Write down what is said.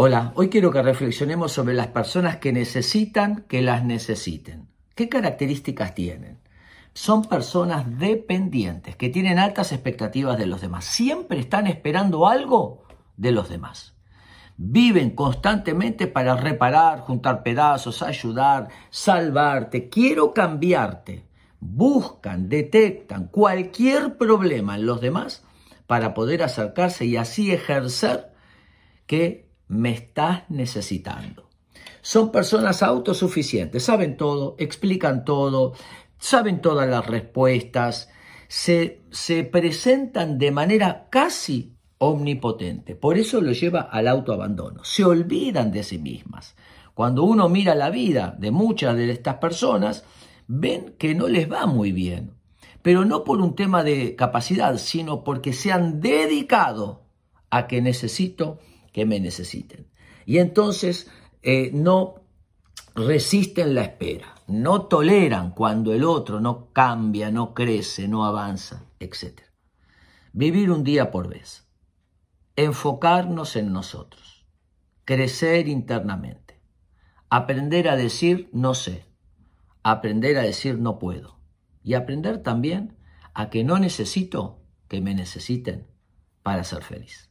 Hola, hoy quiero que reflexionemos sobre las personas que necesitan que las necesiten. ¿Qué características tienen? Son personas dependientes, que tienen altas expectativas de los demás. Siempre están esperando algo de los demás. Viven constantemente para reparar, juntar pedazos, ayudar, salvarte. Quiero cambiarte. Buscan, detectan cualquier problema en los demás para poder acercarse y así ejercer que me estás necesitando. Son personas autosuficientes, saben todo, explican todo, saben todas las respuestas, se, se presentan de manera casi omnipotente. Por eso lo lleva al autoabandono. Se olvidan de sí mismas. Cuando uno mira la vida de muchas de estas personas, ven que no les va muy bien. Pero no por un tema de capacidad, sino porque se han dedicado a que necesito que me necesiten. Y entonces eh, no resisten la espera, no toleran cuando el otro no cambia, no crece, no avanza, etc. Vivir un día por vez, enfocarnos en nosotros, crecer internamente, aprender a decir no sé, aprender a decir no puedo y aprender también a que no necesito que me necesiten para ser feliz.